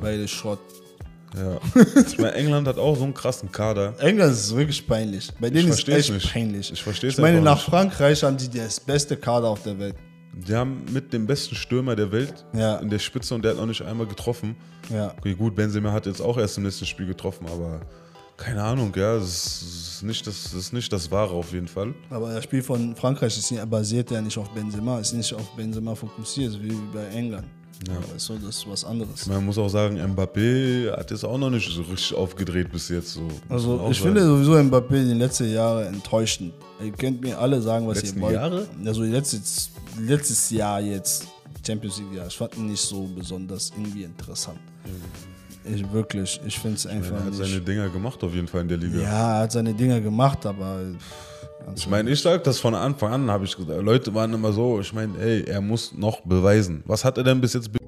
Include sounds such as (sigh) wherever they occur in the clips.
Beide Schrott. Ja. Ich meine, England hat auch so einen krassen Kader. England ist wirklich peinlich. Bei denen ist es echt peinlich. Ich versteh's Ich meine, nach nicht. Frankreich haben die das beste Kader auf der Welt. Die haben mit dem besten Stürmer der Welt Ja. in der Spitze und der hat noch nicht einmal getroffen. Ja. Okay, gut, Benzema hat jetzt auch erst im letzten Spiel getroffen, aber keine Ahnung, ja, das ist nicht das, das, ist nicht das Wahre auf jeden Fall. Aber das Spiel von Frankreich ist basiert ja nicht auf Benzema, ist nicht auf Benzema fokussiert, wie bei England. Ja. Aber so, das ist was anderes. Man muss auch sagen, Mbappé hat jetzt auch noch nicht so richtig aufgedreht bis jetzt. So. Also ich sagen. finde sowieso Mbappé die letzten Jahre enttäuschend. Ihr könnt mir alle sagen, was Letzten ihr wollt. Jahre? Also letztes, letztes Jahr jetzt, Champions League Jahr, ich fand ihn nicht so besonders irgendwie interessant. Ich wirklich, ich finde es einfach er hat nicht. seine Dinger gemacht auf jeden Fall in der Liga. ja, er hat seine Dinger gemacht, aber pff, Ich meine, ich sag das von Anfang an, habe ich gesagt. Leute waren immer so, ich meine, ey, er muss noch beweisen. Was hat er denn bis jetzt be.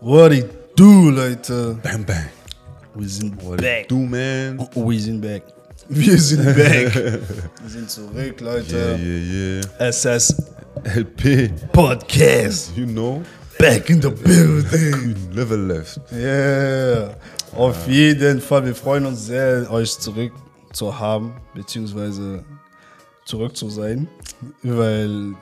What it do, Leute? Bam Bang? Wir sind What back. do, man? Wir sind back. Wir sind (laughs) back. wir sind zurück, Leute. Yeah, yeah, yeah. SS LP, Podcast. you know, Back in the building. level left. Yeah. Auf jeden Fall. Wir freuen uns sehr, euch zurück zu haben, beziehungsweise zurück zu sein, weil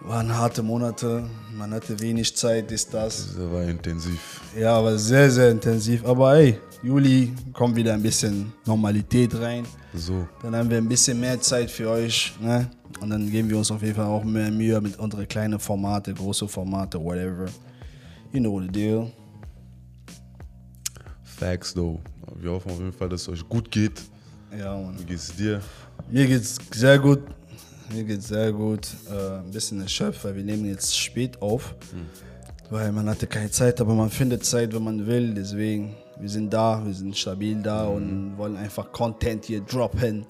waren harte Monate, man hatte wenig Zeit, ist das. Das war intensiv. Ja, aber sehr, sehr intensiv. Aber hey, Juli kommt wieder ein bisschen Normalität rein. So. Dann haben wir ein bisschen mehr Zeit für euch. Ne? Und dann geben wir uns auf jeden Fall auch mehr Mühe mit unseren kleinen Formate, große Formate, whatever. You know the deal. Facts, though. Wir hoffen auf jeden Fall, dass es euch gut geht. Ja, Mann. Wie geht's dir? Mir geht's sehr gut. Mir geht's sehr gut. Äh, ein bisschen erschöpft, weil wir nehmen jetzt spät auf. Weil man hatte keine Zeit, aber man findet Zeit, wenn man will. Deswegen, wir sind da, wir sind stabil da und wollen einfach Content hier droppen.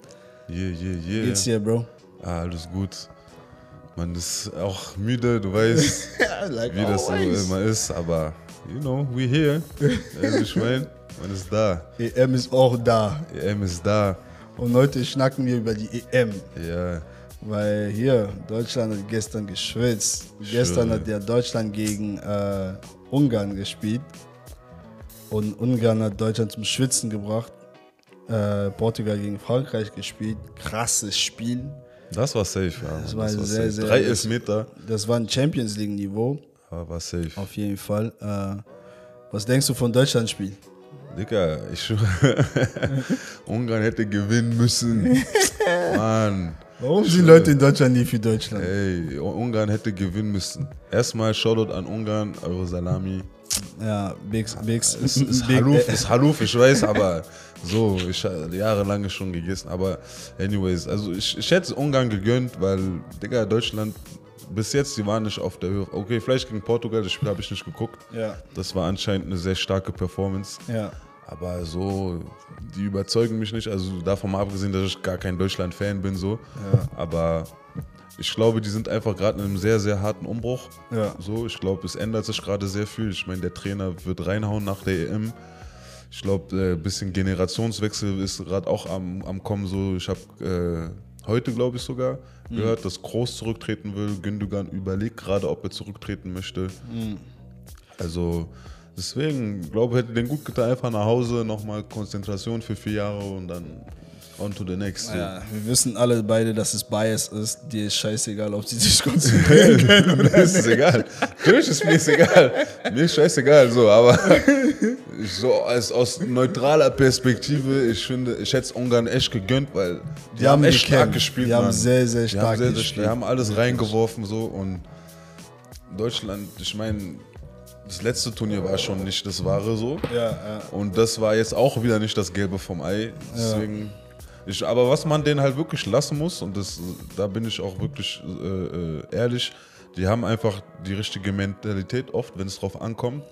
Yeah, yeah, yeah. Geht's dir, Bro? Ah, alles gut. Man ist auch müde, du weißt, (laughs) like wie das so immer ist, aber you know, we here. Also (laughs) ich mein, man ist da. EM ist auch da. EM ist da. Und heute schnacken wir über die EM. Ja, Weil hier, Deutschland hat gestern geschwitzt. Gestern Schön. hat ja Deutschland gegen äh, Ungarn gespielt. Und Ungarn hat Deutschland zum Schwitzen gebracht. Äh, Portugal gegen Frankreich gespielt. Krasses Spiel. das war safe, ja. Das war sehr, safe. sehr- Drei Elfmeter, Das war ein Champions League-Niveau. aber war safe. Auf jeden Fall. Äh, was denkst du von Deutschlands Spiel? Digga, ich schwöre, (laughs) Ungarn hätte gewinnen müssen. (laughs) Mann. Warum sind Leute in Deutschland nie für Deutschland? Ey, Ungarn hätte gewinnen müssen. Erstmal Shoutout an Ungarn, eure Salami. Ja, Bix, Bix, Ist, (laughs) ist, Big- Haluf, ist Haluf, ich weiß, aber so, ich habe jahrelang schon gegessen. Aber anyways, also ich, ich hätte es Ungarn gegönnt, weil, Digga, Deutschland bis jetzt, die waren nicht auf der Höhe. Okay, vielleicht gegen Portugal, das Spiel habe ich nicht geguckt. Ja, Das war anscheinend eine sehr starke Performance. ja. Aber so, die überzeugen mich nicht. Also davon mal abgesehen, dass ich gar kein Deutschland-Fan bin, so. Aber ich glaube, die sind einfach gerade in einem sehr, sehr harten Umbruch. Ja. So, ich glaube, es ändert sich gerade sehr viel. Ich meine, der Trainer wird reinhauen nach der EM. Ich glaube, ein äh, bisschen Generationswechsel ist gerade auch am, am Kommen. So, ich habe äh, heute, glaube ich, sogar gehört, dass Groß zurücktreten will. Gündogan überlegt gerade, ob er zurücktreten möchte. Also deswegen, glaube ich, hätte den gut getan, einfach nach Hause, nochmal Konzentration für vier Jahre und dann on to the next. Ja, wir wissen alle beide, dass es Bias ist. Dir ist scheißegal, ob sie sich (laughs) konzentrieren können. mir ist es egal. Natürlich ist mir es egal. Mir ist scheißegal, so, aber so als, aus neutraler Perspektive, ich finde, ich hätte es Ungarn echt gegönnt, weil die, haben echt gekämpft. stark gespielt. Die haben Mann. sehr, sehr Die stark haben, sehr, sehr, gespielt. die haben alles reingeworfen so und Deutschland, ich meine, das letzte Turnier war schon nicht das wahre so. Ja, ja. Und das war jetzt auch wieder nicht das Gelbe vom Ei. Deswegen. Ich, aber was man denen halt wirklich lassen muss, und das, da bin ich auch wirklich äh, äh, ehrlich, die haben einfach die richtige Mentalität oft, wenn es drauf ankommt.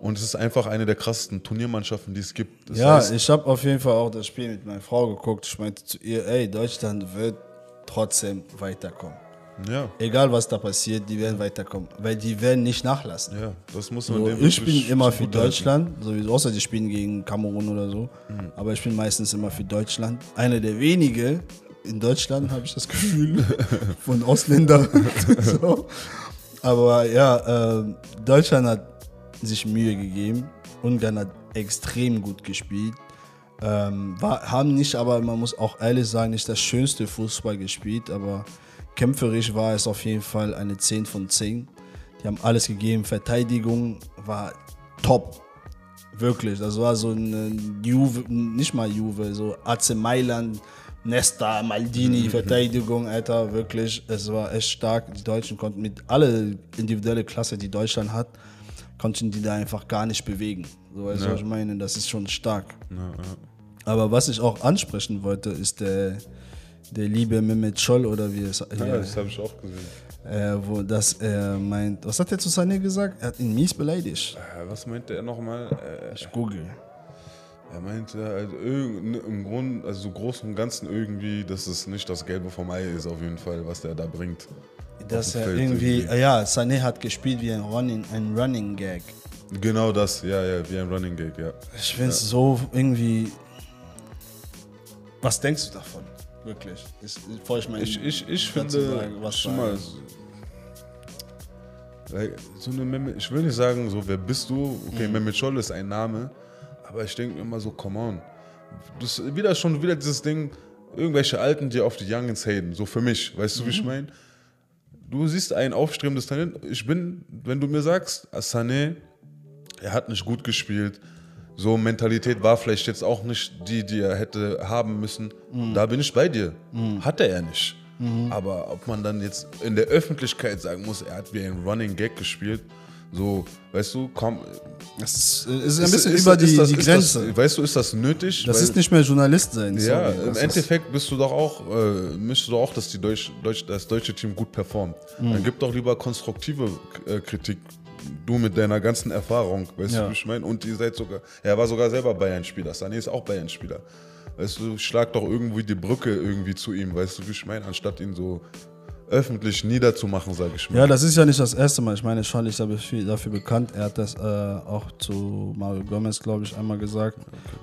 Und es ist einfach eine der krassesten Turniermannschaften, die es gibt. Das ja heißt, ich habe auf jeden Fall auch das Spiel mit meiner Frau geguckt. Ich meinte zu ihr, ey, Deutschland wird trotzdem weiterkommen. Ja, Egal was da passiert, die werden weiterkommen. Weil die werden nicht nachlassen. ja, das muss man So, dem ich bin immer für. Deutschland, sowieso, außer die spielen gegen Kamerun oder so. Mhm. Aber ich bin meistens immer für Deutschland. Einer der wenigen in Deutschland, habe ich das Gefühl, (laughs) von Ausländern. (laughs) so. Aber ja, äh, Deutschland hat sich Mühe gegeben. Ungarn hat extrem gut gespielt. Ähm, war, haben nicht, aber man muss auch ehrlich sagen, nicht das schönste Fußball gespielt, aber kämpferisch war es auf jeden Fall eine 10 von 10. Die haben alles gegeben. Verteidigung war top. Wirklich. Das war so eine Juve, nicht mal Juve, so AC Mailand, Nesta, Maldini, Verteidigung, Alter, wirklich. Es war echt stark. Die Deutschen konnten mit alle individuelle Klasse, die Deutschland hat, konnten die da einfach gar nicht bewegen. So, weißt du, Ja. was ich meine? Das ist schon stark. Ja, ja. Aber was ich auch ansprechen wollte, ist der, der liebe Mehmet Scholl oder wie es Ja, das habe ich auch gesehen. äh, wo das er meint. Was hat er zu Sané gesagt? Er hat ihn mies beleidigt. Äh, Was meinte er nochmal? Äh, Ich google. er meinte also irgend- im Grund, also so groß und Ganzen irgendwie, dass es nicht das Gelbe vom Ei ist auf jeden Fall, was der da bringt. Dass er Feld irgendwie, irgendwie. ja, Sané hat gespielt wie ein Running, ein Running Gag. Genau das, ja, ja, wie ein Running Gag, ja. Ich finde es so irgendwie. Was denkst du davon? Wirklich. Ist, bevor ich mein Ich, ich, ich finde, sage, was schon mal, so- eine Meme, ich will nicht sagen, so, wer bist du? Mhm. Okay, Mehmet Scholl ist ein Name, aber ich denke mir immer so, come on. Das ist wieder schon wieder dieses Ding, irgendwelche Alten, die auf die Youngins haten, so für mich, weißt du, wie ich Mhm. meine? Du siehst ein aufstrebendes Talent. Ich bin, wenn du mir sagst, Sané, er hat nicht gut gespielt, so Mentalität war vielleicht jetzt auch nicht die, die er hätte haben müssen. Da bin ich bei dir. Hatte er nicht. Aber ob man dann jetzt in der Öffentlichkeit sagen muss, er hat wie ein Running Gag gespielt, so, weißt du, komm. Das ist, ist ein bisschen über die, das, die ist Grenze. Das, weißt du, ist das nötig? das Weil- ist nicht mehr Journalist sein. ja, sorry. im ist- Endeffekt bist du doch auch, äh, möchtest du auch, dass die Deutsch, Deutsch, das deutsche Team gut performt. Mhm. Dann gib doch lieber konstruktive äh, Kritik. Du mit deiner ganzen Erfahrung, weißt Ja. du, wie ich meine? Und ihr seid sogar, er war sogar selber Bayern-Spieler. Sané ist auch Bayern-Spieler. Weißt du, schlag doch irgendwie die Brücke irgendwie zu ihm, weißt du, wie ich meine? Anstatt ihn so öffentlich niederzumachen, sag ich mal. Ja, das ist ja nicht das erste Mal. Ich meine, Scholl ist dafür, viel- dafür bekannt. Er hat das äh, auch zu Mario Gomez, glaube ich, einmal gesagt.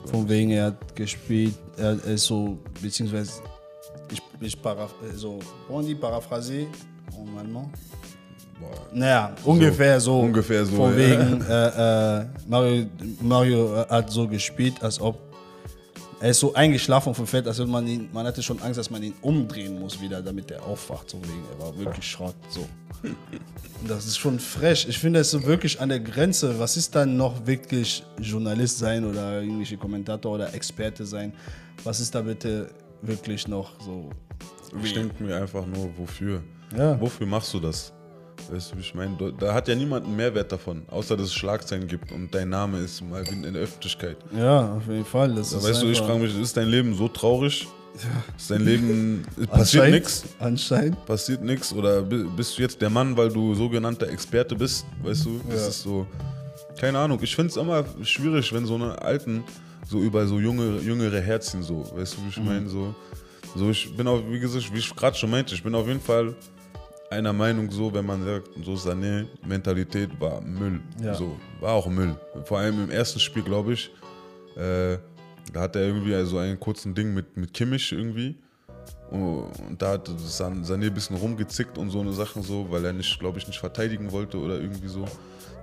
Von wegen, er hat gespielt, er ist so, beziehungsweise, ich, ich paraph äh, so, on dit paraphrasé en allemand? Naja, ungefähr so. ungefähr so, Von ja. wegen, äh, äh, Mario, Mario hat so gespielt, als ob er ist so eingeschlafen vom Feld, als wenn man ihn, man hatte schon Angst, dass man ihn umdrehen muss wieder, damit er aufwacht. So wegen, er war wirklich Schrott. So. Und das ist schon frech. Ich finde es so wirklich an der Grenze. Was ist dann noch wirklich Journalist sein oder irgendwelche Kommentator oder Experte sein? Was ist da bitte wirklich noch so? Ich denke mir einfach nur, wofür? Ja. Wofür machst du das? Weißt du, wie ich meine? Da hat ja niemand einen Mehrwert davon, außer dass es Schlagzeilen gibt und dein Name ist mal in der Öffentlichkeit. Ja, auf jeden Fall. Das Da ist weißt du, ich frage mich, ist dein Leben so traurig? Ist dein Leben, (laughs) passiert nichts? Anscheinend. Passiert nichts? Oder bi- bist du jetzt der Mann, weil du sogenannter Experte bist? Weißt du, das Ja. ist so, keine Ahnung. Ich finde es immer schwierig, wenn so eine Alten so über so junge, jüngere Herzen so, weißt du, wie ich Mhm. meine? So, so, ich bin auch, wie gesagt, wie ich gerade schon meinte, ich bin auf jeden Fall einer Meinung so, wenn man sagt, so Sané, Mentalität war Müll. Ja. So, war auch Müll. Vor allem im ersten Spiel, glaube ich, äh, da hat er irgendwie so einen kurzen Ding mit, mit Kimmich irgendwie. Und, und da hat San- Sané ein bisschen rumgezickt und so eine Sachen so, weil er nicht, glaube ich, nicht verteidigen wollte oder irgendwie so.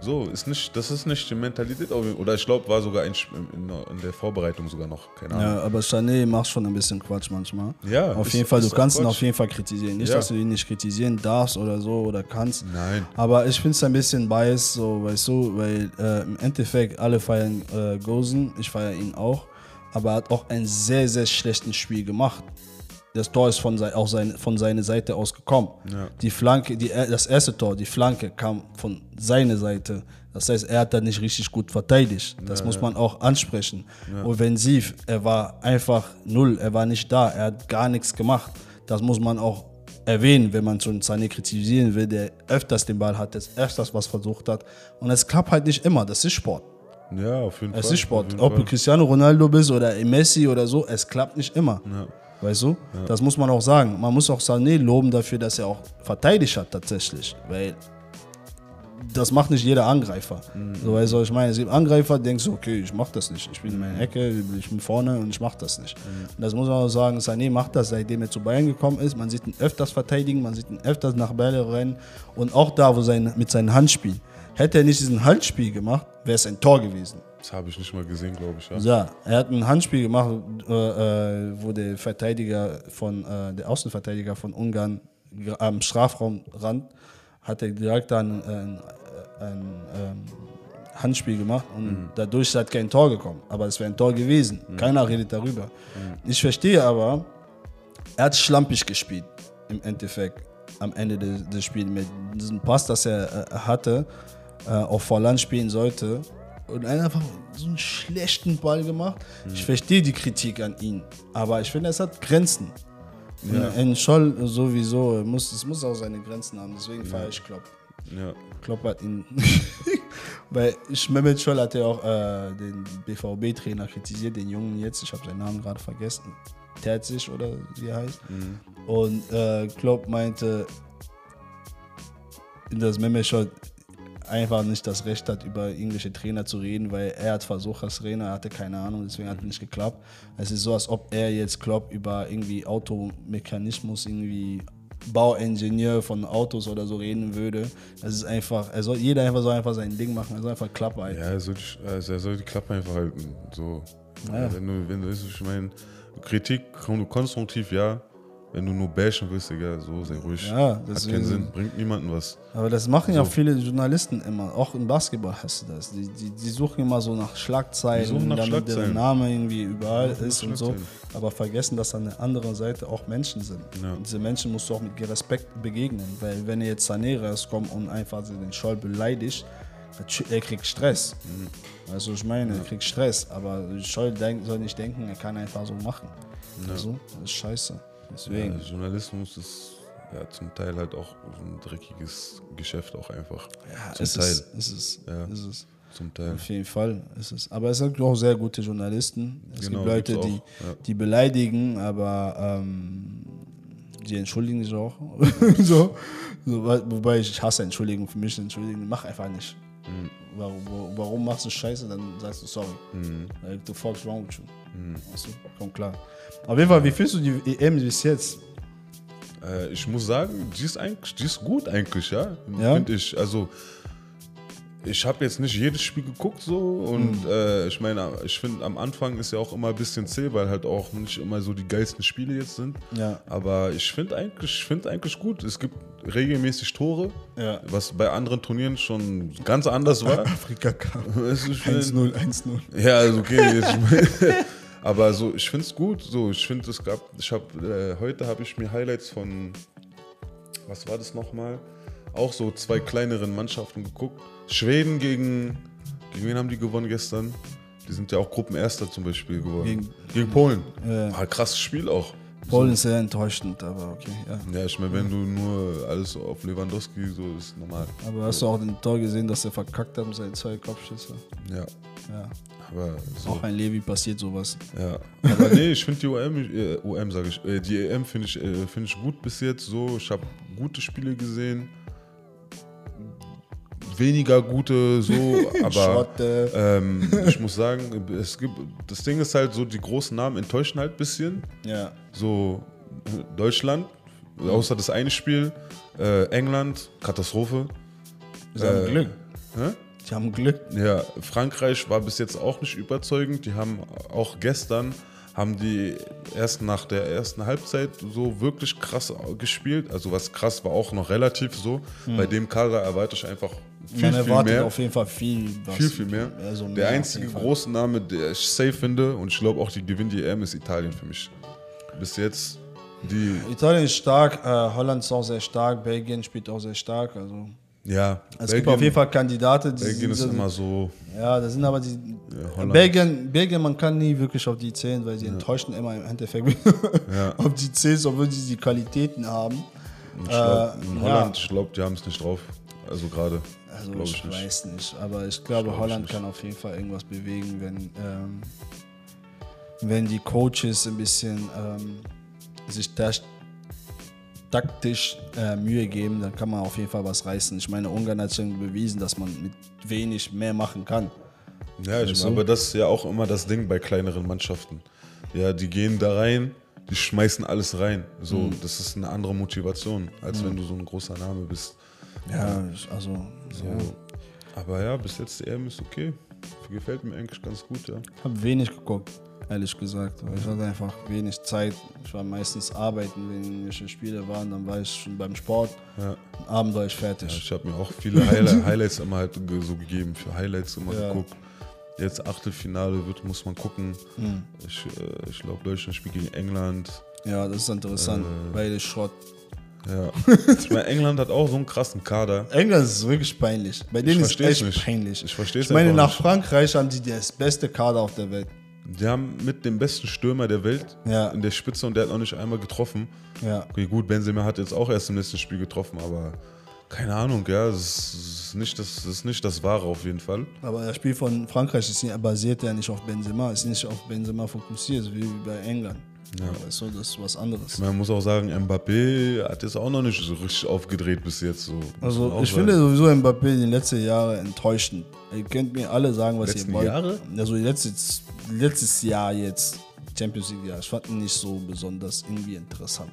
So, ist nicht, das ist nicht die Mentalität. Oder ich glaube, war sogar Sp- in, in der Vorbereitung sogar noch, keine Ahnung. Ja, aber Sané macht schon ein bisschen Quatsch manchmal. Ja, auf ist- jeden Fall, du kannst ihn Quatsch. auf jeden Fall kritisieren. Nicht, Ja. dass du ihn nicht kritisieren darfst oder so oder kannst. Nein. Aber ich finde es ein bisschen biased, so, weißt du, weil äh, im Endeffekt alle feiern äh, Gosen, ich feiere ihn auch, aber er hat auch ein sehr, sehr schlechtes Spiel gemacht. Das Tor ist von, sei, auch sein, von seiner Seite aus gekommen. Ja. Die Flanke, die, das erste Tor, die Flanke kam von seiner Seite. Das heißt, er hat da nicht richtig gut verteidigt. Das muss man auch ansprechen. Offensiv, er war einfach null, er war nicht da, er hat gar nichts gemacht. Das muss man auch erwähnen, wenn man schon Sané kritisieren will, der öfters den Ball hat, der öfters was versucht hat. Und es klappt halt nicht immer, das ist Sport. Ja, auf jeden Fall. Es ist Sport. Ob du. Cristiano Ronaldo bist oder Messi oder so, es klappt nicht immer. Ja. Weißt du? Das muss man auch sagen. Man muss auch Sané loben dafür, dass er auch verteidigt hat tatsächlich. Weil das macht nicht jeder Angreifer. So, weißt du, ich meine, es gibt Angreifer, die denken so, okay, ich mach das nicht. Ich bin in meiner Ecke, ich bin vorne und ich mach das nicht. Und das muss man auch sagen, Sané macht das, seitdem er zu Bayern gekommen ist. Man sieht ihn öfters verteidigen, man sieht ihn öfters nach Bälle rennen und auch da, wo sein, mit seinem Handspiel. Hätte er nicht diesen Handspiel gemacht, wäre es ein Tor gewesen. Das habe ich nicht mal gesehen, glaube ich. Ja. Ja, er hat ein Handspiel gemacht, äh, äh, wo der Verteidiger von, äh, der Außenverteidiger von Ungarn am Strafraumrand hat er direkt dann äh, ein, ein ähm, Handspiel gemacht und dadurch ist halt kein Tor gekommen. Aber es wäre ein Tor gewesen. Keiner redet darüber. Ich verstehe aber, er hat schlampig gespielt im Endeffekt am Ende des, des Spiels mit diesem Pass, das er äh, hatte, äh, auch vor Land spielen sollte und einfach so einen schlechten Ball gemacht. Ich verstehe die Kritik an ihn, aber ich finde, es hat Grenzen. Ja. Ein Scholl sowieso, muss, es muss auch seine Grenzen haben, deswegen feiere ich Klopp. Ja. Klopp hat ihn. (laughs) Weil Mehmet Scholl hat ja auch äh, den BVB-Trainer kritisiert, den Jungen jetzt, ich habe seinen Namen gerade vergessen. Terzic oder wie er heißt. Und äh, Klopp meinte, dass Mehmet Scholl einfach nicht das Recht hat, über irgendwelche Trainer zu reden, weil er hat versucht als Trainer, er hatte keine Ahnung, deswegen hat es nicht geklappt. Es ist so, als ob er jetzt Klopp über irgendwie Automechanismus, irgendwie Bauingenieur von Autos oder so reden würde. Das ist einfach, er soll, jeder einfach soll einfach sein Ding machen, er soll einfach Klappe halten. Ja, er soll, die, also er soll die Klappe einfach halten. So. Ja. Wenn du, wenn du, ich meine, Kritik kon- konstruktiv, ja. Wenn du nur bashen willst, Digga, so sei ruhig. Ja, Hat deswegen- keinen Sinn, bringt niemandem was. Aber das machen ja So. viele Journalisten immer. Auch im Basketball hast du das. Die, die, die suchen immer so nach Schlagzeilen, nach damit der Schlagzeilen. Name irgendwie überall ist und so. Aber vergessen, dass an der anderen Seite auch Menschen sind. Ja. Und diese Menschen musst du auch mit Respekt begegnen. Weil wenn jetzt Sané rauskommt und einfach den Scholl beleidigt, er kriegt Stress. Mhm. Also ich meine, er kriegt Stress. Aber Scholl soll nicht denken, er kann einfach so machen. Also, das ist scheiße. Deswegen. Ja, Journalismus ist ja zum Teil halt auch ein dreckiges Geschäft auch einfach. Ja, zum ist Teil. es, ist es, ist es. Zum Teil. Auf jeden Fall ist es. Aber es gibt auch sehr gute Journalisten. Es Genau, gibt Leute, die, ja. die beleidigen, aber ähm, die entschuldigen sich auch. (laughs) so. So, wobei ich hasse Entschuldigung für mich. Entschuldigung, mach einfach nicht. Mhm. Warum, warum machst du Scheiße? Dann sagst du sorry. Mhm. Like, the fuck's wrong with you? Weißt du? Komm klar. Auf jeden Fall, wie findest du die EM bis jetzt? Äh, ich muss sagen, die ist eigentlich, die ist gut eigentlich, ja. Ja? Finde ich. Also ich habe jetzt nicht jedes Spiel geguckt so und Mhm. äh, ich meine, ich finde am Anfang ist ja auch immer ein bisschen zäh, weil halt auch nicht immer so die geilsten Spiele jetzt sind. Ja. Aber ich finde eigentlich, ich finde eigentlich gut. Es gibt regelmäßig Tore, Ja. was bei anderen Turnieren schon ganz anders war. (laughs) Afrika Cup. Weißt du, ich mein- 1-0, 1-0. ja, also okay. (laughs) Jetzt, (laughs) aber so, ich finde es gut. So, ich finde es gab. Ich habe äh, heute habe ich mir Highlights von was war das nochmal? Auch so zwei kleineren Mannschaften geguckt. Schweden gegen gegen wen haben die gewonnen gestern? Die sind ja auch Gruppenerster zum Beispiel geworden. Gegen- Gegen, Polen. Ja. Ah, krasses Spiel auch. Polen ist sehr enttäuschend, aber okay. Ja. Ja, ich meine, wenn du nur alles so auf Lewandowski so ist normal. Aber hast du auch den Tor gesehen, dass er verkackt hat mit seinen zwei Kopfschüsse? Ja, Ja. aber so. Auch ein Levi passiert sowas. Ja, aber nee, ich finde die OM, äh, OM sage ich, äh, die EM finde ich, äh, find ich gut bis jetzt so. Ich habe gute Spiele gesehen. Weniger gute so, (laughs) aber ähm, ich muss sagen, es gibt, das Ding ist halt so, die großen Namen enttäuschen halt ein bisschen. Ja. So Deutschland, außer das eine Spiel, äh, England, Katastrophe. Sie haben Äh, Glück. Hä? Die haben Glück. Ja, Frankreich war bis jetzt auch nicht überzeugend. Die haben auch gestern haben die erst nach der ersten Halbzeit so wirklich krass gespielt. Also was krass war auch noch relativ so. Bei dem Kader erwarte ich einfach viel, Man viel erwartet mehr. auf jeden Fall viel. Viel, viel mehr. Also mehr der einzige große Name, der ich safe finde, und ich glaube auch, die gewinnen die EM, ist Italien für mich. Bis jetzt die, Italien ist stark, äh, Holland ist auch sehr stark, Belgien spielt auch sehr stark. Also ja, es gibt auf jeden Fall Kandidaten, die Belgien ist sind, immer so, Ja, das sind aber die. Holland. Belgien, Belgien, man kann nie wirklich auf die zählen, weil sie enttäuschen immer im Endeffekt. (laughs) Ja. auf die zählst, obwohl sie die Qualitäten haben. ich glaube, Äh, in ja. Holland, ich glaube, die haben es nicht drauf. Also gerade, Also ich, ich weiß nicht, aber ich glaube, glaub ich Holland nicht. kann auf jeden Fall irgendwas bewegen, wenn, ähm, wenn die Coaches ein bisschen ähm, sich da taktisch äh, Mühe geben, dann kann man auf jeden Fall was reißen. Ich meine, Ungarn hat schon bewiesen, dass man mit wenig mehr machen kann. Ja, ich, aber das ist ja auch immer das Ding bei kleineren Mannschaften. Ja, die gehen da rein, die schmeißen alles rein. So, Mhm. das ist eine andere Motivation, als wenn du so ein großer Name bist. Ja, also So. Aber ja, bis jetzt EM ist okay. Gefällt mir eigentlich ganz gut, ja. Ich habe wenig geguckt, ehrlich gesagt. weil Ich hatte einfach wenig Zeit. Ich war meistens arbeiten, wenn irgendwelche Spiele waren. Dann war ich schon beim Sport. Ja. Abend war ich fertig. Ich habe mir auch viele Highlight, (laughs) Highlights immer halt so gegeben, für Highlights immer Ja. geguckt. Jetzt Achtelfinale wird, muss man gucken. Hm. Ich, äh, ich glaube, Deutschland spielt gegen England. Ja, das ist interessant. Äh. Beide Schrott. Ja. ich meine, England hat auch so einen krassen Kader. England ist wirklich peinlich. Bei denen ist versteh's echt nicht. peinlich. Ich versteh's Ich meine, nach nicht. Frankreich haben die das beste Kader auf der Welt. Die haben mit dem besten Stürmer der Welt Ja. in der Spitze und der hat noch nicht einmal getroffen. Ja. Okay, gut, Benzema hat jetzt auch erst im letzten Spiel getroffen, aber keine Ahnung, ja, das ist nicht das, das, ist nicht das Wahre auf jeden Fall. Aber das Spiel von Frankreich ist basiert ja nicht auf Benzema, ist nicht auf Benzema fokussiert, wie bei England. Ja. Weißt du, das ist was anderes. Man muss auch sagen, Mbappé hat jetzt auch noch nicht so richtig aufgedreht bis jetzt. So. Also ich sagen. finde sowieso Mbappé die letzten Jahre enttäuschend. Ihr könnt mir alle sagen, was Letzten ihr wollt. Jahre? Also letztes, letztes Jahr jetzt, Champions League Jahr, ich fand ihn nicht so besonders irgendwie interessant.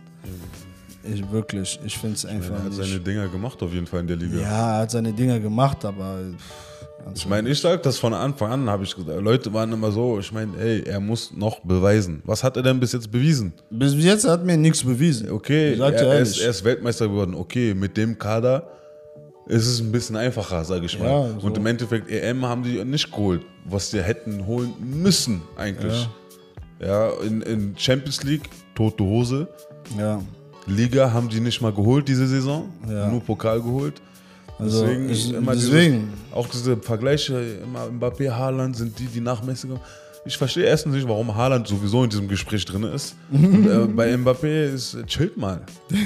Ich wirklich, ich finde es einfach er hat seine Dinger gemacht auf jeden Fall in der Liga. ja, er hat seine Dinger gemacht, aber pff, Ich meine, ich sag das von Anfang an, habe ich gesagt. Leute waren immer so, ich meine, ey, er muss noch beweisen. Was hat er denn bis jetzt bewiesen? bis jetzt hat mir nichts bewiesen. Okay, er, er, ist, er ist Weltmeister geworden. Okay, mit dem Kader ist es ein bisschen einfacher, sage ich mal. Ja, so. Und im Endeffekt, EM haben die nicht geholt, was die hätten holen müssen eigentlich. Ja, in, in Champions League, tote Hose. Ja. Liga haben die nicht mal geholt diese Saison, Ja. nur Pokal geholt. Also, deswegen, ich- immer deswegen. Dieses, auch diese Vergleiche, immer Mbappé, Haaland sind die, die nach Messi kommen. Ich verstehe erstens nicht, warum Haaland sowieso in diesem Gespräch drin ist. Und, äh, (laughs) bei Mbappé ist, äh, chillt mal. (laughs)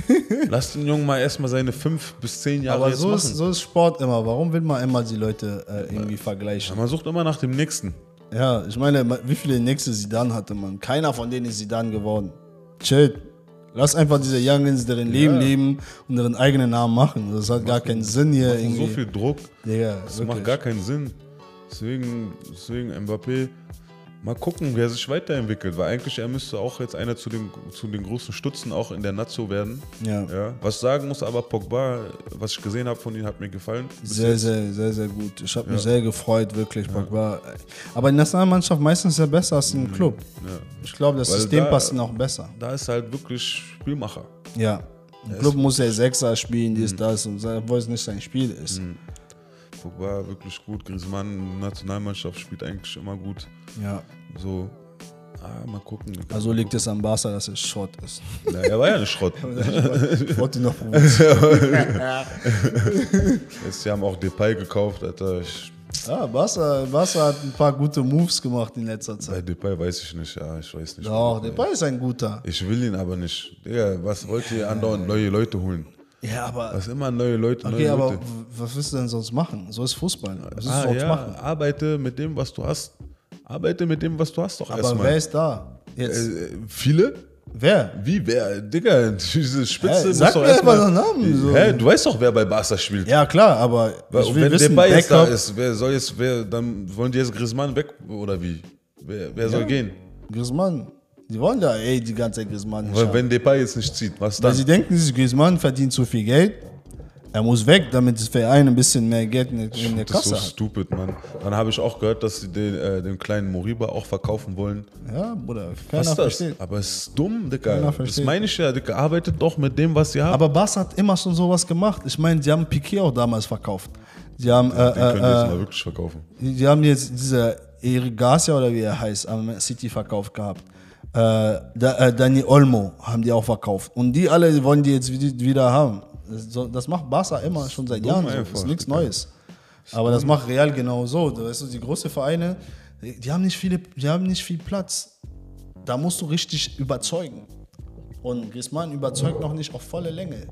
Lass den Jungen mal erstmal seine fünf bis zehn Jahre Aber so machen. ist, so ist Sport immer. Warum will man immer die Leute äh, irgendwie vergleichen? Man sucht immer nach dem Nächsten. Ja, ich meine, wie viele nächste Sidan hatte man? Keiner von denen ist Sidan geworden. Chillt. Lass einfach diese Youngins deren Leben leben und ihren eigenen Namen machen. Das hat gar keinen Sinn hier irgendwie. so viel Druck. Digga, Das wirklich. macht gar keinen Sinn. Deswegen, deswegen Mbappé, mal gucken, wer sich weiterentwickelt. Weil eigentlich er müsste auch jetzt einer zu den, zu den großen Stutzen auch in der Nazio werden. Ja. Ja. Was sagen muss aber Pogba, was ich gesehen habe von ihm, hat mir gefallen. Sehr, jetzt. sehr, sehr, sehr gut. Ich habe mich sehr gefreut, wirklich. Pogba. Aber die Nationalmannschaft meistens ja besser als im Club. Ja. Ich glaube, das Weil System da- passt auch besser. Da ist halt wirklich Spielmacher. Ja. Im Club muss er Sechser spielen, dies, das, und so, obwohl es nicht sein Spiel ist. Pogba wirklich gut. Griezmann, Nationalmannschaft spielt eigentlich immer gut. Ja. So, ah, mal gucken. Also liegt es am Barca, dass es Schrott ist. Ja, er war ja ein Schrott. Ich wollte ihn noch provozieren. Jetzt, sie haben auch Depay gekauft, Alter. Ich, Ja, Barca, Barca hat ein paar gute Moves gemacht in letzter bei Zeit. Depay weiß ich nicht, ja, ich weiß nicht. Doch, Depay ist ein guter. Ich will ihn aber nicht. Digga, was wollt ihr andauernd neue Leute holen? Ja, aber. Was immer neue Leute, Okay, neue aber Leute. was willst du denn sonst machen? So ist Fußball. Was willst du Ah, sonst ja, machen? arbeite mit dem, was du hast. Arbeite mit dem, was du hast doch Aber erstmal. wer ist da? Jetzt. äh, viele? wer? Wie, wer? Digga, (laughs) diese Spitze Hä, sag doch mir erstmal... den Namen, so. Hä, du weißt doch, wer bei Barca spielt. Ja, klar, aber Weil- wenn wissen, Depay jetzt da ist, wer soll jetzt, wer, dann wollen die jetzt Griezmann weg oder wie? Wer, wer soll gehen? Griezmann. Die wollen da eh die ganze Zeit Griezmann nicht Weil haben. wenn Depay jetzt nicht zieht, was Weil dann? sie denken, Griezmann verdient zu viel Geld. Er muss weg, damit das Verein ein bisschen mehr Geld in der, in der Das ist so Kasse hat. stupid, Mann. Dann habe ich auch gehört, dass sie den, äh, den kleinen Moriba auch verkaufen wollen. Ja, Bruder, Was keiner ist das? versteht. Aber es ist dumm, Digga. Keiner Das meine ich ja, Digga. Arbeitet doch mit dem, was ihr habt. Aber Barca hat immer schon sowas gemacht. Ich meine, die haben Piquet auch damals verkauft. Die haben, äh, den können die jetzt äh, mal äh, wirklich verkaufen. die, haben jetzt diese Eric Garcia oder wie er heißt, am City verkauft gehabt. Äh, äh, Dani Olmo haben die auch verkauft. Und die alle wollen die jetzt wieder, haben. Das, macht Barca immer schon seit Jahren. So. Das ist nichts. Neues. Aber das macht Real genau so. Weißt, du, die großen Vereine, die die haben, nicht viele, die haben nicht viel Platz. Da musst du richtig überzeugen. Und Griezmann überzeugt noch nicht auf volle Länge.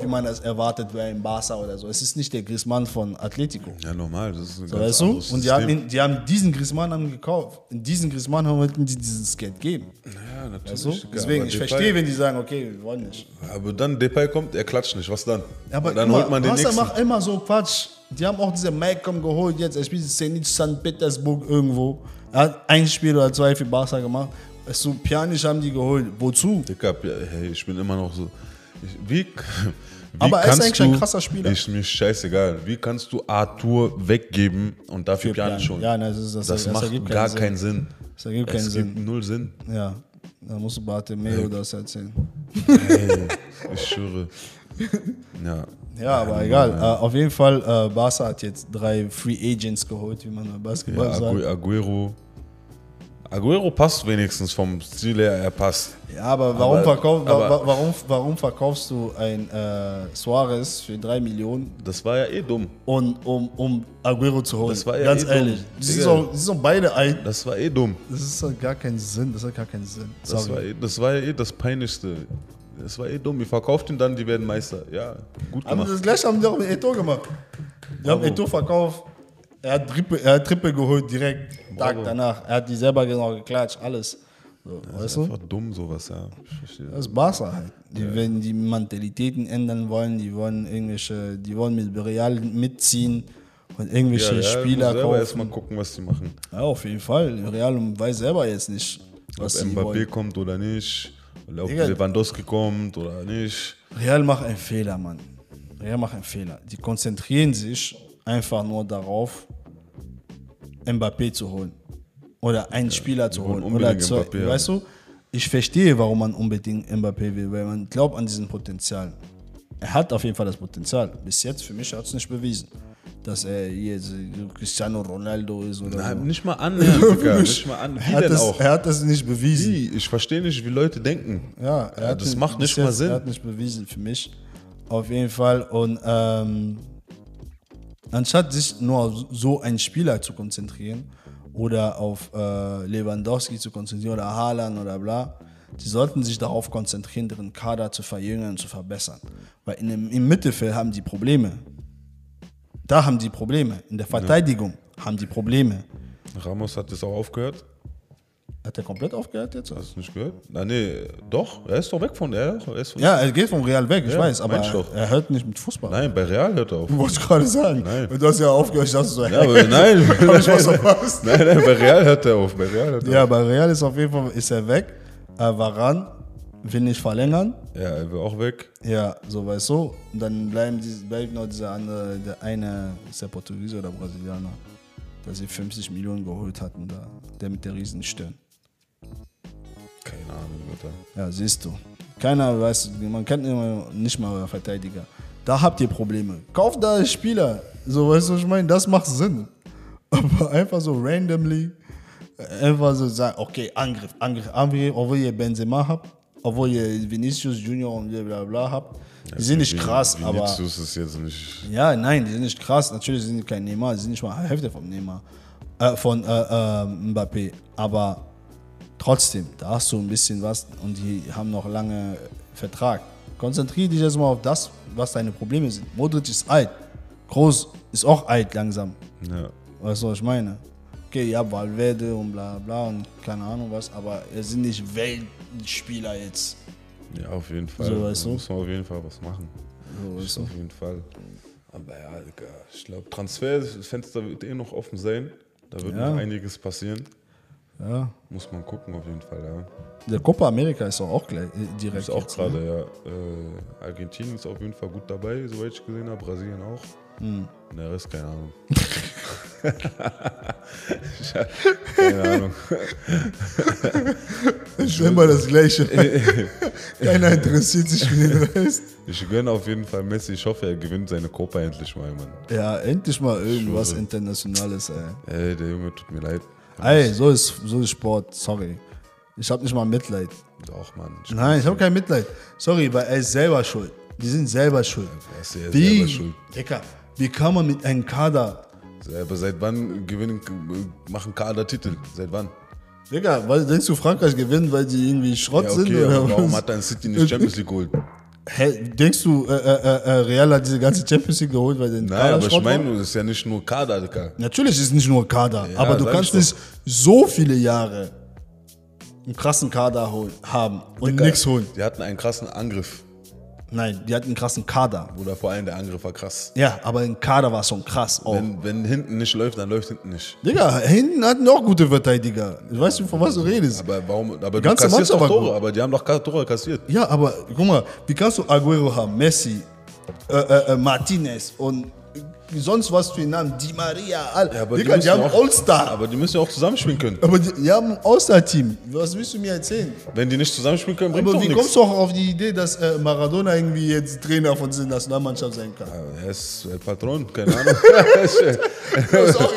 Wie man das erwartet bei einem Barca oder so. Es ist nicht der Griezmann von Atletico. Ja, normal. Das ist ein So, ganz weißt du? Und die haben, ihn, die haben diesen Griezmann haben gekauft. In diesen Griezmann haben wollten die dieses Geld geben. Ja, natürlich. Weißt du? Deswegen, ich Depay- verstehe, wenn die sagen, okay, wir wollen nicht. Aber dann Depay kommt, er klatscht nicht. Was dann? Aber Und dann immer, holt man den Barca nächsten. macht immer so Quatsch. Die haben auch diese Malcolm geholt jetzt. Er spielt Zenit St. Petersburg irgendwo. Er hat ein Spiel oder zwei für Barca gemacht. Weißt du, Pjanic haben die geholt. Wozu? Dicker, hey, ich bin immer noch so. Wie, (laughs) wie Aber er ist eigentlich ein krasser Spieler. Ich, mir ist scheißegal. Wie kannst du Arthur weggeben und dafür Pjanic. schon? Ja, das ist- das- das, das macht ergibt gar keinen keinen Sinn. Das ergibt es keinen gibt Sinn. null Sinn. Ja, da musst du Bartomeu das erzählen. Hey, ich schwöre. (laughs) Ja. Ja, aber egal. Äh, auf jeden Fall, äh, Barca hat jetzt drei Free Agents geholt, wie man bei Basketball ja sagt. Agu- Aguero. Aguero passt wenigstens vom Stil her, er passt. Ja, aber warum, Aber- verkauf, aber- wa- warum, warum verkaufst du ein äh, Suarez für 3 Millionen, Das war ja eh dumm. und, um, um Aguero zu holen? Das war ja Ganz eh dumm. ehrlich. So, die sind so beide ein. Das war eh dumm. Das ist halt gar keinen Sinn. Das hat gar keinen Sinn. Das war, eh, das war ja eh das Peinlichste. Das war eh dumm. Ihr verkauft ihn dann, die werden Meister. Ja, gut aber gemacht. das gleiche haben die auch mit Eto gemacht. Die haben Eto verkauft. Er hat Triple, er hat Triple geholt direkt. Tag Bravo. danach. Er hat die selber genau geklatscht. Alles. So, Das weißt ist du? einfach dumm, sowas, ja. Das ist Barca halt. Die, Wenn die Mentalitäten ändern wollen, die wollen irgendwelche, die wollen mit Real mitziehen und irgendwelche Spieler selber erstmal kaufen. gucken, was die machen. Ja, auf jeden Fall. Real weiß selber jetzt nicht, Ob was sie Mbappé wollen. kommt oder nicht. Oder ob Digga. Lewandowski kommt oder nicht. Real macht einen Fehler, Mann. Real macht einen Fehler. Die konzentrieren sich einfach nur darauf, Mbappé zu holen. Oder einen Spieler zu holen. Oder zwei, Mbappé weißt du, ich verstehe, warum man unbedingt Mbappé will, weil man glaubt an diesen Potenzial. Er hat auf jeden Fall das Potenzial. Bis jetzt für mich hat es nicht bewiesen, dass er jetzt äh, Cristiano Ronaldo ist oder Nein, so. nicht mal annähernd. (laughs) Nicht mal an. Er Wie hat, denn das, auch? er hat das nicht bewiesen. Wie? Ich verstehe nicht, wie Leute denken. Ja, er Ja, hat das nicht- macht nicht mal Sinn. Er hat nicht bewiesen für mich. Auf jeden Fall. Und ähm, anstatt sich nur auf so einen Spieler zu konzentrieren oder auf äh, Lewandowski zu konzentrieren oder Haaland oder bla, die sollten sich darauf konzentrieren, ihren Kader zu verjüngen und zu verbessern. Weil in dem, im Mittelfeld haben die Probleme. Da haben die Probleme. In der Verteidigung haben die Probleme. Ramos hat das auch aufgehört. Hat er komplett aufgehört jetzt? Hast du nicht gehört? Na, nee, doch. Er ist doch weg von er. er ist von, Ja, er geht vom Real weg, ich Ja, weiß, aber doch. er hört nicht mit Fußball. Nein, bei Real hört er auf. (laughs) Wollte ich gerade sagen. Nein. Du hast ja aufgehört, ich dachte so, Ja, aber nein. (laughs) Verpasst? (laughs) nein, nein, bei Real hört er auf. Bei Real hört er Ja, auf. bei Real ist auf jeden Fall ist er weg. Äh, Varan will nicht verlängern. Ja, er will auch weg. Ja, so weißt du. Und dann bleiben die, bleibt noch dieser andere, der eine, ist der Portugiese oder Brasilianer, der sie 50 Millionen geholt hatten, da, der mit der Riesenstirn. Keine Ahnung, Alter. Ja, siehst du. Keiner weiß, man kennt immer nicht mal euer Verteidiger. Da habt ihr Probleme. Kauft da Spieler. So, weißt du, was ich meine, das macht Sinn. (laughs) Aber einfach so randomly, äh, einfach so sagen, okay, Angriff, Angriff, Angriff, obwohl ihr Benzema habt, obwohl ihr Vinicius Junior und bla bla habt. Die sind nicht Vin- krass, aber. Vinicius ist jetzt nicht. Ja, nein, die sind nicht krass. Natürlich sind die kein Neymar, die sind nicht mal Hälfte vom Neymar. Äh, von äh, äh, Mbappé. Aber trotzdem, da hast du ein bisschen was und die haben noch lange Vertrag. Konzentriere dich jetzt mal auf das, was deine Probleme sind. Modric ist alt. Groß ist auch alt langsam. Ja. Weißt du, was ich meine? Okay, ja, Valverde und bla bla und keine Ahnung was, aber er sind nicht Weltspieler jetzt. ja, auf jeden Fall. So, weißt da du? muss man auf jeden Fall was machen. So, weißt du? auf jeden Fall. Aber ja, ich glaube, Transferfenster wird eh noch offen sein. Da wird Ja. noch einiges passieren. Ja. Muss man gucken, auf jeden Fall, ja. Der Copa America ist doch auch gleich, äh, direkt. Ist auch jetzt, ne? gerade, ja. Äh, Argentinien ist auf jeden Fall gut dabei, soweit ich gesehen habe. Brasilien auch. Hm. Und der Rest, keine Ahnung. (laughs) Ich hab keine Ahnung. Das ist immer das Gleiche. (laughs) Keiner interessiert sich für den Rest. Ich gönne auf jeden Fall Messi. Ich hoffe, er gewinnt seine Copa endlich mal, Mann. Ja, endlich mal irgendwas. Internationales, ey. Ey, der Junge tut mir leid. Ey, so ist, so ist Sport, sorry. Ich hab nicht mal Mitleid. Doch, Mann. Ich Nein, ich habe kein Mitleid. Sorry, weil er ist selber schuld. Die sind selber schuld. Er ist selber schuld. Dicker, wie kann man mit einem Kader. Aber seit wann gewinnen, machen Kader Titel? Seit wann? Digga, weil, denkst du, Frankreich gewinnt, weil die irgendwie Schrott Ja, sind? okay, Oder aber warum was? hat dann City nicht Champions League geholt? Hä, denkst du, äh, äh, äh, Real hat diese ganze Champions League geholt, weil den Nein, Kader aber ich Schrott meine, das ist ja nicht nur Kader, Digga. Natürlich ist es nicht nur Kader, Ja, aber du kannst ich nicht so viele Jahre einen krassen Kader holen, haben und nichts holen. Die hatten einen krassen Angriff. Nein, die hatten einen krassen Kader. Oder vor allem der Angriff war krass. Ja, aber ein Kader war schon krass. Auch. Wenn, wenn hinten nicht läuft, dann läuft hinten nicht. Digga, hinten hatten auch gute Verteidiger. Ich weiß nicht, von was du redest. Aber warum? Aber du ganze kassierst Mannschaft doch war Tore, gut. aber die haben doch Tore kassiert. Ja, aber guck mal, wie kannst du Aguero haben, Messi, äh, äh, äh, Martinez und sonst was für Namen, Di Maria, all. Ja, aber Digga, die, müssen haben All-Star. Aber die müssen ja auch zusammenspielen können. Aber die, die haben ein All-Star-Team. Was willst du mir erzählen? Wenn die nicht zusammenspielen können, bringt Aber doch wie kommst du auch auf die Idee, dass äh, Maradona irgendwie jetzt Trainer von dieser Nationalmannschaft sein kann? Er ist El Patron, keine Ahnung. (laughs) (laughs) Sorry,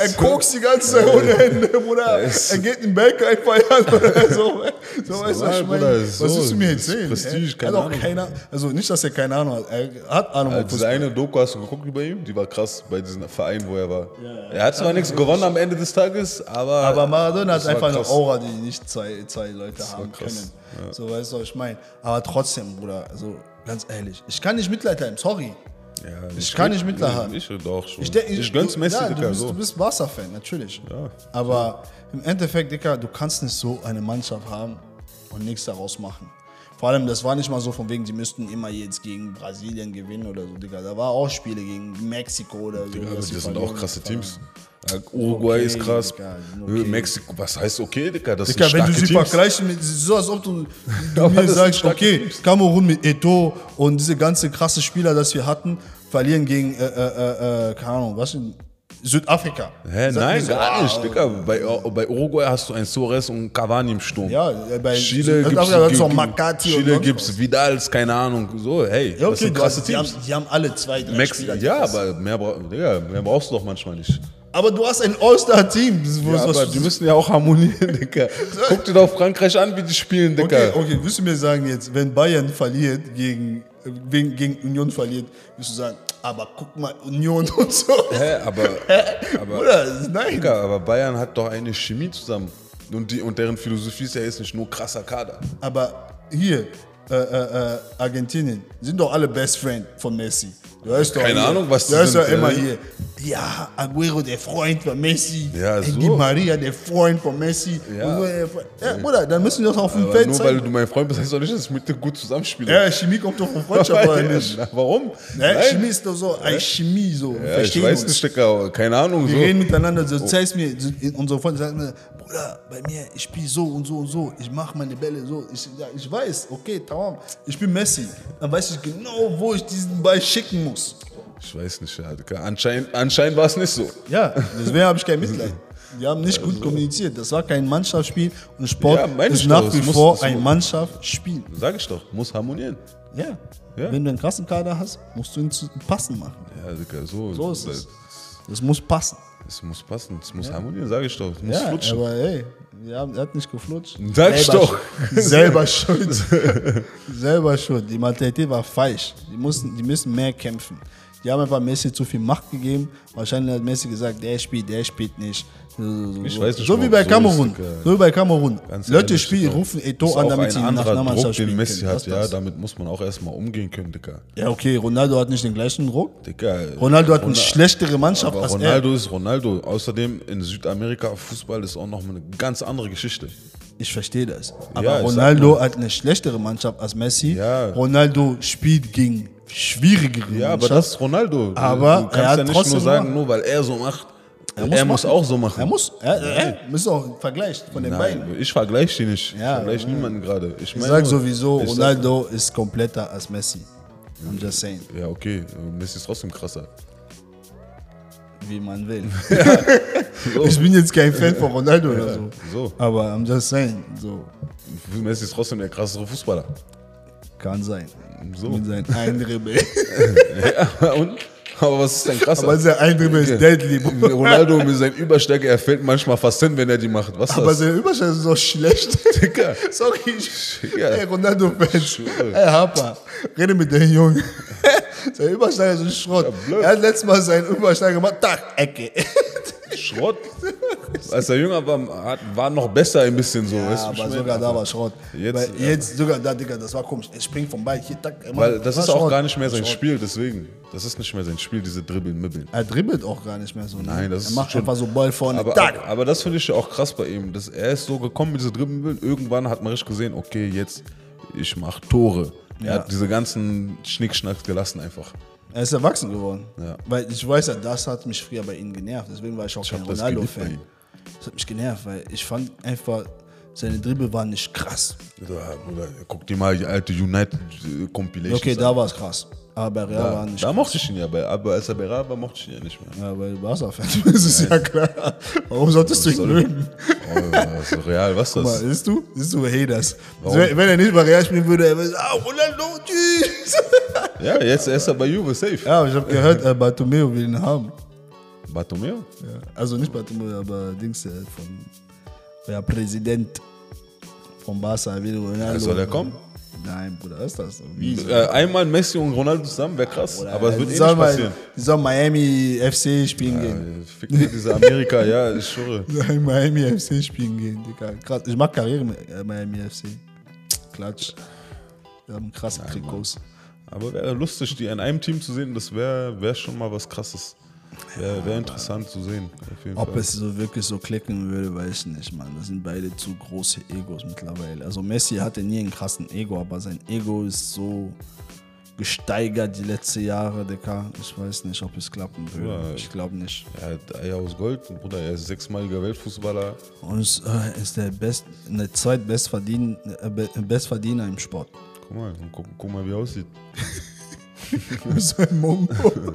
er kokst die ganze Zeit ohne Hände, Bruder. Er geht in den Berg einfeiern oder (laughs) so. So weißt du, was ich meine? Was willst du mir erzählen? Prestige, keine Ahnung. keine Also nicht, dass er keine Ahnung hat. Er hat Ahnung von Diese eine Doku hast du geguckt über ihn, die war krass bei diesem Verein, wo er war. er hat zwar nichts gewonnen am Ende des Tages, aber. Aber Maradona hat das einfach eine krass. Aura, die nicht zwei, zwei Leute haben krass. können. So weißt du, was ich meine. Aber trotzdem, Bruder, also ganz ehrlich, ich kann nicht Mitleid haben, sorry. Ja, Ich kann nicht Mitleid haben. Ich doch schon. Ich, Ich, denk, gönn's du- Messi, ja, Digga, du bist, so. du bist Barca-Fan, natürlich. Ja. Aber im Endeffekt, Digga, du kannst nicht so eine Mannschaft haben und nichts daraus machen. Vor allem, das war nicht mal so von wegen, die müssten immer jetzt gegen Brasilien gewinnen oder so, Digga. Da war auch Spiele gegen Mexiko oder so. Dass das sind auch krasse Teams. Uruguay Okay, ist krass. Digga, okay. Mexiko, was heißt okay, Digga? Das Digga, wenn du sie Teams. vergleichst mit, so als ob du, (laughs) du mir sagst, okay, Teams. Kamerun mit Eto und diese ganze krasse Spieler, das wir hatten, verlieren gegen, äh, äh, äh, keine Ahnung, was in Südafrika. Hä, Sag nein, so, gar ah, nicht, Digga. Bei, bei Uruguay hast du ein Suarez und Cavani im Sturm. Ja, bei Chile gibt Chile gibt's Vidals, keine Ahnung. So, hey, Ja, das okay, sind du krasse die, haben, Teams. die haben alle zwei, drei Mex Spieler. ja, aber mehr, Digga, mehr brauchst du doch manchmal nicht. Aber du hast ein All-Star-Team. Das Ja, aber die müssen ja auch harmonieren, (laughs) Digga. Guck dir doch Frankreich an, wie die spielen, Digga. Okay, okay, willst du mir sagen jetzt, wenn Bayern verliert gegen, äh, gegen, gegen Union verliert, wirst du sagen, aber guck mal, Union (laughs) und so. Hä, aber, aber, Bruder, nein. Digga, aber Bayern hat doch eine Chemie zusammen. Und, die, und deren Philosophie ist ja jetzt nicht nur krasser Kader. Aber hier, äh, äh, äh, Argentinien, sind doch alle Best Friend von Messi. Du hörst doch Keine hier, Ahnung, was du die hörst sind, doch immer äh. hier. Ja, Aguero, der Freund von Messi. Ja, so. Di Maria, der Freund von Messi. Ja. Und so, der Freund- ja Bruder, dann müssen wir doch auf dem Aber Feld nur weil zeigen. du mein Freund bist, heißt doch nicht, dass ich mit dir gut zusammenspiele. Ja, Chemie kommt doch von Freundschaft, (laughs) oder nicht? Na, Warum? Ne? Nein. Chemie ist doch so, ein Chemie so. Ja, ich weiß uns. nicht, Digga, keine Ahnung. Wir so. reden miteinander, so zeigst mir, unsere Freunde sagen mir, Bruder, bei mir, ich spiele so und so und so, ich mache meine Bälle so. Ich, ja, ich weiß, okay, tamam, ich bin Messi. Dann weiß ich genau, wo ich diesen Ball schicken muss. Ich weiß nicht, ja. Anscheinend, anscheinend war es nicht so. Ja, deswegen habe ich kein Mitleid. Die haben nicht gut kommuniziert. Das war kein Mannschaftsspiel und Sport Ja, ist nach doch, wie muss- vor ein Mannschaftsspiel. Sag ich doch, muss harmonieren. Ja. Ja. Wenn du einen krassen Kader hast, musst du ihn zu passen machen. Ja, so. So ist es. Das muss passen. Es muss passen, es muss harmonieren, sag ich doch. Es muss Ja, flutschen. aber ey, haben, er hat nicht geflutscht. Sag ich doch. (laughs) Selber schuld. (laughs) Selber schuld. Die Mentalität war falsch. Die, mussten, die müssen mehr kämpfen. Die haben einfach Messi zu viel Macht gegeben. Wahrscheinlich hat Messi gesagt, der spielt, der spielt nicht. So, Ich weiß nicht, so wie bei Kamerun. So wie bei Kamerun. Ganz Leute ehrlich, spielen, rufen Eto an, damit sie nach anderer Druck, Nationalmannschaft den spielen Messi hat, ja, damit muss man auch erstmal umgehen können, Digga. Ja, okay, Ronaldo hat nicht den gleichen Druck. Digga. Ronaldo hat eine Ronald- schlechtere Mannschaft Aber als er. Ronaldo ist Ronaldo. Außerdem in Südamerika Fußball ist auch noch eine ganz andere Geschichte. Ich verstehe das. Aber Ja, Ronaldo hat eine schlechtere Mannschaft als Messi. Ja. Ronaldo spielt gegen schwierigere Ja, aber das ist Ronaldo. Aber du kannst er hat ja nicht trotzdem nur sagen, nur weil er so macht. Er muss muss, machen. auch so machen. Er muss. Er, er, er ist auch ein Vergleich von den beiden. Nein, ich vergleiche die nicht. Ja, ich vergleiche ja. niemanden gerade. Ich, Ich meine sag nur, sowieso, ich sag- Ronaldo ist kompletter als Messi. I'm just saying. Ja, okay. Messi ist trotzdem krasser. Wie man will. (laughs) Ich bin jetzt kein Fan von Ronaldo oder so. So. Aber I'm just saying. So. Messi ist trotzdem der krassere Fußballer. Kann sein. So. Mit seinen (laughs) Eindribbel. Ja, und? Aber was ist denn krasser? Aber sein Eindribbel ist deadly. Bro. Ronaldo mit seinen Überstärke, er fällt manchmal fast hin, wenn er die macht. Was Aber seine Überschrift ist so schlecht. Digga. (laughs) Sorry. Ich, Ja. Ey, Ronaldo-Fans. schwöre. Ey, Harper, rede mit dem Jungen. Sein Übersteiger ist ein Schrott. blöd. er hat letztes Mal seinen Übersteiger gemacht. Tack, Ecke. Schrott. Als er jünger war, hat, war noch besser ein bisschen so. weißt du, Ja, wie ich aber sogar da war Schrott. Jetzt, Weil ja. jetzt sogar da, Digga, das war komisch. Er springt vom Ball, hier, tack, immer, Weil das ist auch Schrott. gar nicht mehr sein Schrott. Spiel, deswegen. Das ist nicht mehr sein Spiel, diese Dribbeln, Mibbeln. Er dribbelt auch gar nicht mehr so. Ne? Nein, das er ist macht schon- einfach so Ball vorne. Aber, tack. aber, aber das finde ich ja auch krass bei ihm. Dass er ist so gekommen mit dieser Dribbeln. Irgendwann hat man richtig gesehen, okay, jetzt ich mache Tore. Er Ja. hat diese ganzen Schnickschnacks gelassen einfach. Er ist erwachsen geworden. Ja. Weil ich weiß ja, das hat mich früher bei ihm genervt. Deswegen war ich auch Ich kein das Ronaldo-Fan. ihm. Das hat mich genervt, weil ich fand einfach, seine Dribbel waren nicht krass. Oder guck dir mal die alte United-Compilation Okay, da war es krass. Aber bei Real war da, nicht da mochte ich ihn ja, bei, aber als er bei Real war, mochte ich ihn ja nicht mehr. Ja, weil du Barca-Fan bist, (laughs) ist ja klar. Warum solltest du ihn mögen? Oh, das ist Real, was Guck mal, das? siehst du? Siehst du, hey, das. Wenn wenn er nicht bei Real spielen würde, er würde sagen, ah, Ronaldo, tschüss. (laughs) Ja, jetzt ist er bei Juve, safe. Ja, aber ich habe gehört, äh, Bartomeu will ihn haben. Bartomeu? Ja. Also nicht Bartomeu, aber Dings äh, von der Präsident von Barca will Ronaldo. Soll er kommen? Nein, Bruder, ist das? Wie? Äh, einmal Messi und Ronaldo zusammen wäre krass, aber es wird eh nicht passieren. Die sollen Miami FC spielen gehen. Äh, Fick dir diese Amerika, ja, ich schwöre. (laughs) Die sollen Miami FC spielen gehen, Digga. Krass. Ich mag Karriere mit äh, Miami FC. Klatsch. Wir haben krasse Trikots. Aber wäre lustig, die in einem Team zu sehen, das wäre wär schon mal was krasses. Wäre wär interessant zu sehen. Ob Fall. es so wirklich so klicken würde, weiß ich nicht, Mann. Das sind beide zu große Egos mittlerweile. Also Messi hatte nie einen krassen Ego, aber sein Ego ist so gesteigert die letzten Jahre, Digga. Ich weiß nicht, ob es klappen würde. Ja. Ich glaube nicht. Er hat Eier aus Gold, Bruder, er ist sechsmaliger Weltfußballer. Und es äh, ist der Best, der zweitbestverdien, äh, be- Bestverdiener im Sport. Guck mal, guck, guck mal, wie er aussieht. (laughs) (laughs) so ein Mongo. (laughs)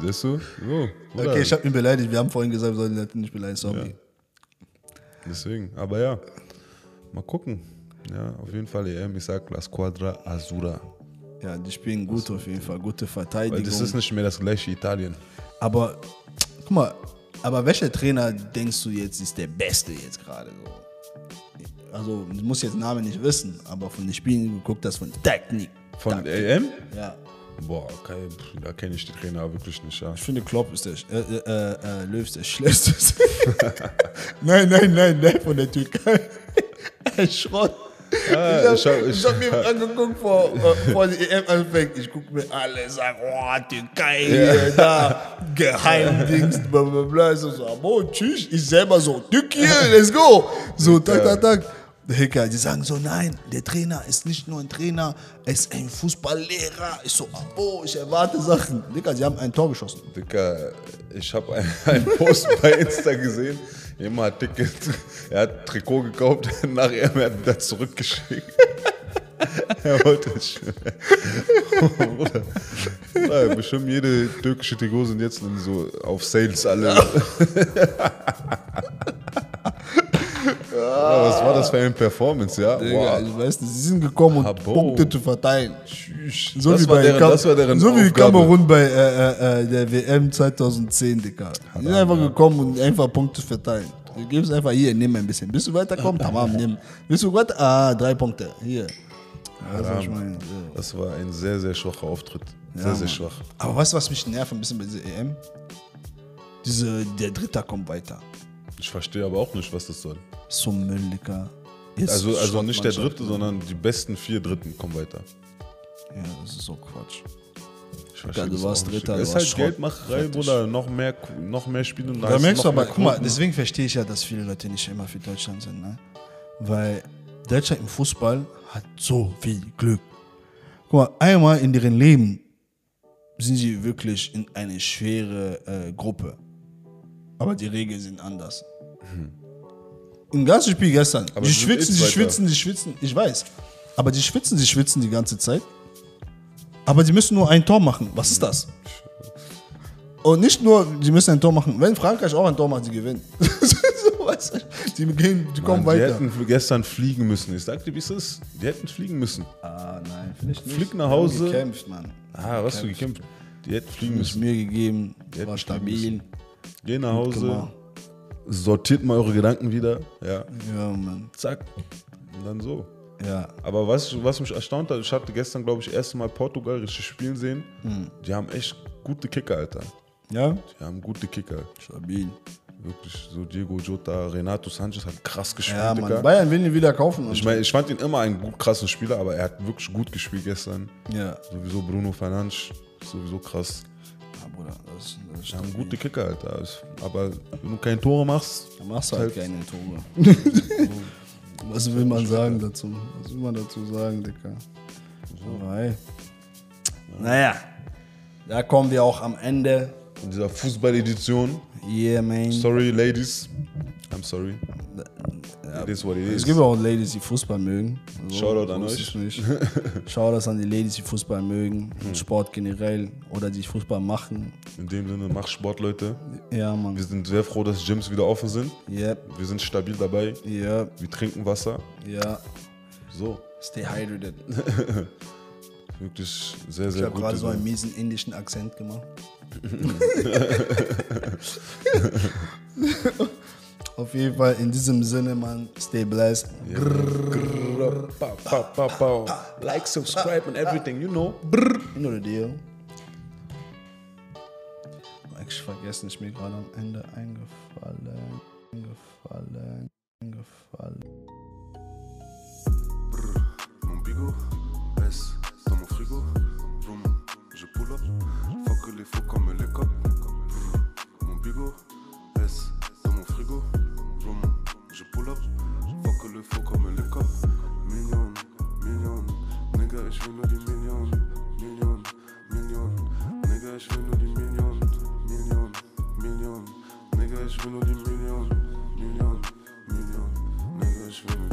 Siehst du? So. Okay, ich habe ihn beleidigt. Wir haben vorhin gesagt, wir sollen Leute nicht beleidigen. Sorry. Deswegen, aber ja, mal gucken. Ja, auf jeden Fall EM, ich sag La Squadra Azura. Ja, die spielen gut auf jeden Fall. Gute Weil Verteidigung. das ist nicht mehr das gleiche Italien. Aber guck mal, aber welcher Trainer denkst du jetzt ist der Beste jetzt gerade so? Also, ich muss jetzt den Namen nicht wissen, aber von den Spielen geguckt das von Technik. Von Taktik. EM? Ja. Boah, kein, da kenne ich die Trainer wirklich nicht. Ja. Ich finde Klopp ist der, äh, äh, äh, Löw ist der schlechteste. (laughs) nein, nein, nein, nein, von der Türkei. (laughs) Ein Schrott. Ah, ich habe hab- mir (laughs) angeguckt, vor, äh, vor die EM anfängt. Ich gucke mir alle sagen, oh, Türkei, hier, da, Geheimdings, bla bla bla. Ich so, so, oh, tschüss. Ich selber so, Türkei, let's go. So, tak, tak, tak. Digga, die sagen so, nein, der Trainer ist nicht nur ein Trainer, er ist ein Fußballlehrer. Ich so, oh, ich erwarte Sachen. Digga, sie haben ein Tor geschossen. Dicker, ich habe einen, (laughs) einen Post bei Insta gesehen. Jemand hat Ticket, er hat Trikot gekauft, (laughs) nachher er hat wieder zurückgeschickt. (laughs) er wollte es. Bruder, Bruder, bestimmt jede türkische Trikot sind jetzt so auf Sales alle. Bruder, was war das für eine Performance, ja? Digga, Wow. ich weiß nicht, sie sind gekommen, um. Punkte zu verteilen. So das, wie war bei deren, Kam- das war deren so wie. Kamerun bei äh, äh, äh, der WM 2010, Digga. Die sind einfach gekommen und einfach Punkte verteilen. Du gibst einfach hier, nimm ein bisschen. Bis du weiterkommst, (laughs) tamam, nimm. Bist du weiter? Ah, drei Punkte. Hier. Ja, das, meine. Ja. Das war ein sehr, sehr schwacher Auftritt. Sehr, Ja, sehr schwach. Aber weißt du, was mich nervt ein bisschen bei dieser EM? Diese, der Dritte kommt weiter. Ich verstehe aber auch nicht, was das soll. So Müll, Digga. Also, also nicht der dritte, sondern die besten vier Dritten kommen weiter. Ja, das ist so Quatsch. Ich verstehe du das warst. Dritter, du ist halt. Geldmacherei. Bruder. Noch mehr, noch mehr Spiele Da merkst du aber, guck mal, deswegen verstehe ich ja, dass viele Leute nicht immer für Deutschland sind, ne? Weil Deutschland im Fußball hat so viel Glück. Guck mal, einmal in deren Leben sind sie wirklich in eine schwere äh, Gruppe. Aber die Regeln sind anders. Im ganzen Spiel gestern, Aber die sind eh schwitzen, die schwitzen, die schwitzen, ich weiß. Aber die schwitzen, die schwitzen die ganze Zeit. Aber die müssen nur ein Tor machen. Was ist das? Und nicht nur, die müssen ein Tor machen. Wenn Frankreich auch ein Tor macht, sie gewinnen. (laughs) so, weißt du? Die, gehen, die kommen Mann, die weiter. hätten gestern fliegen müssen. Ich sag dir, wie ist. Die hätten fliegen müssen. Ah, nein, finde ich nicht. Flieg nach Die haben Hause. gekämpft, Mann. Ah, was du gekämpft. Die hätten fliegen müssen. Mühe gegeben, hätten war stabil. Geh nach Hause. Sortiert mal eure Gedanken wieder. Ja, Ja, Mann. zack. Und dann so. Ja. Aber was, was mich erstaunt hat, ich hatte gestern, glaube ich, das erste Mal Portugal richtig spielen sehen. Hm. Die haben echt gute Kicker, Alter. Ja? Die haben gute Kicker. Stabil. Wirklich, so Diego Jota, Renato Sanchez hat krass gespielt, Ja, Digga. Mann. Bayern will ihn wieder kaufen. Ich meine, ich fand ihn immer einen gut krassen Spieler, aber er hat wirklich gut gespielt gestern. ja. Sowieso Bruno Fernandes, sowieso krass. Bruder, das, das Wir haben gute Kicker, Alter. Ist- Aber wenn du keine Tore machst, Da machst du halt Halt- keine Tore. (laughs) Was will man sagen dazu? Was will man dazu sagen, Dicker? So, hey. Naja, da kommen wir auch am Ende. in dieser Fußball-Edition, Yeah, man. sorry, Ladies. I'm sorry. It is what it Es is. gibt auch Ladies, die Fußball mögen. Also, Shoutout an euch. es nicht. (laughs) Shoutouts an die Ladies, die Fußball mögen. Und Sport generell. Oder die Fußball machen. In dem Sinne, mach Sport, Leute. Ja, Mann. Wir sind sehr froh, dass Gyms wieder offen sind. Yep. Wir sind stabil dabei. Ja, Wir trinken Wasser. ja. So, Stay hydrated. (laughs) wirklich sehr, Ich sehr habe gut. gerade so einen miesen indischen Akzent gemacht. (laughs) Auf jeden Fall in diesem Sinne, man, stay blessed. Like, subscribe and everything, you know. You know the deal. Eigentlich vergessen, ist mir gerade am Ende eingefallen. Eingefallen. Eingefallen. Dans mon frigo. Je pull up. Faut que les faux comme les copes. Mon bigot, S dans mon frigo. Je pull up. fuck que le faux comme les copes. Million, million, nigga, ich will nur die Million. Million, Million, nigga, ich will nur die Million. Million, Million, nigga, ich will nur die Million. Nigga, Million.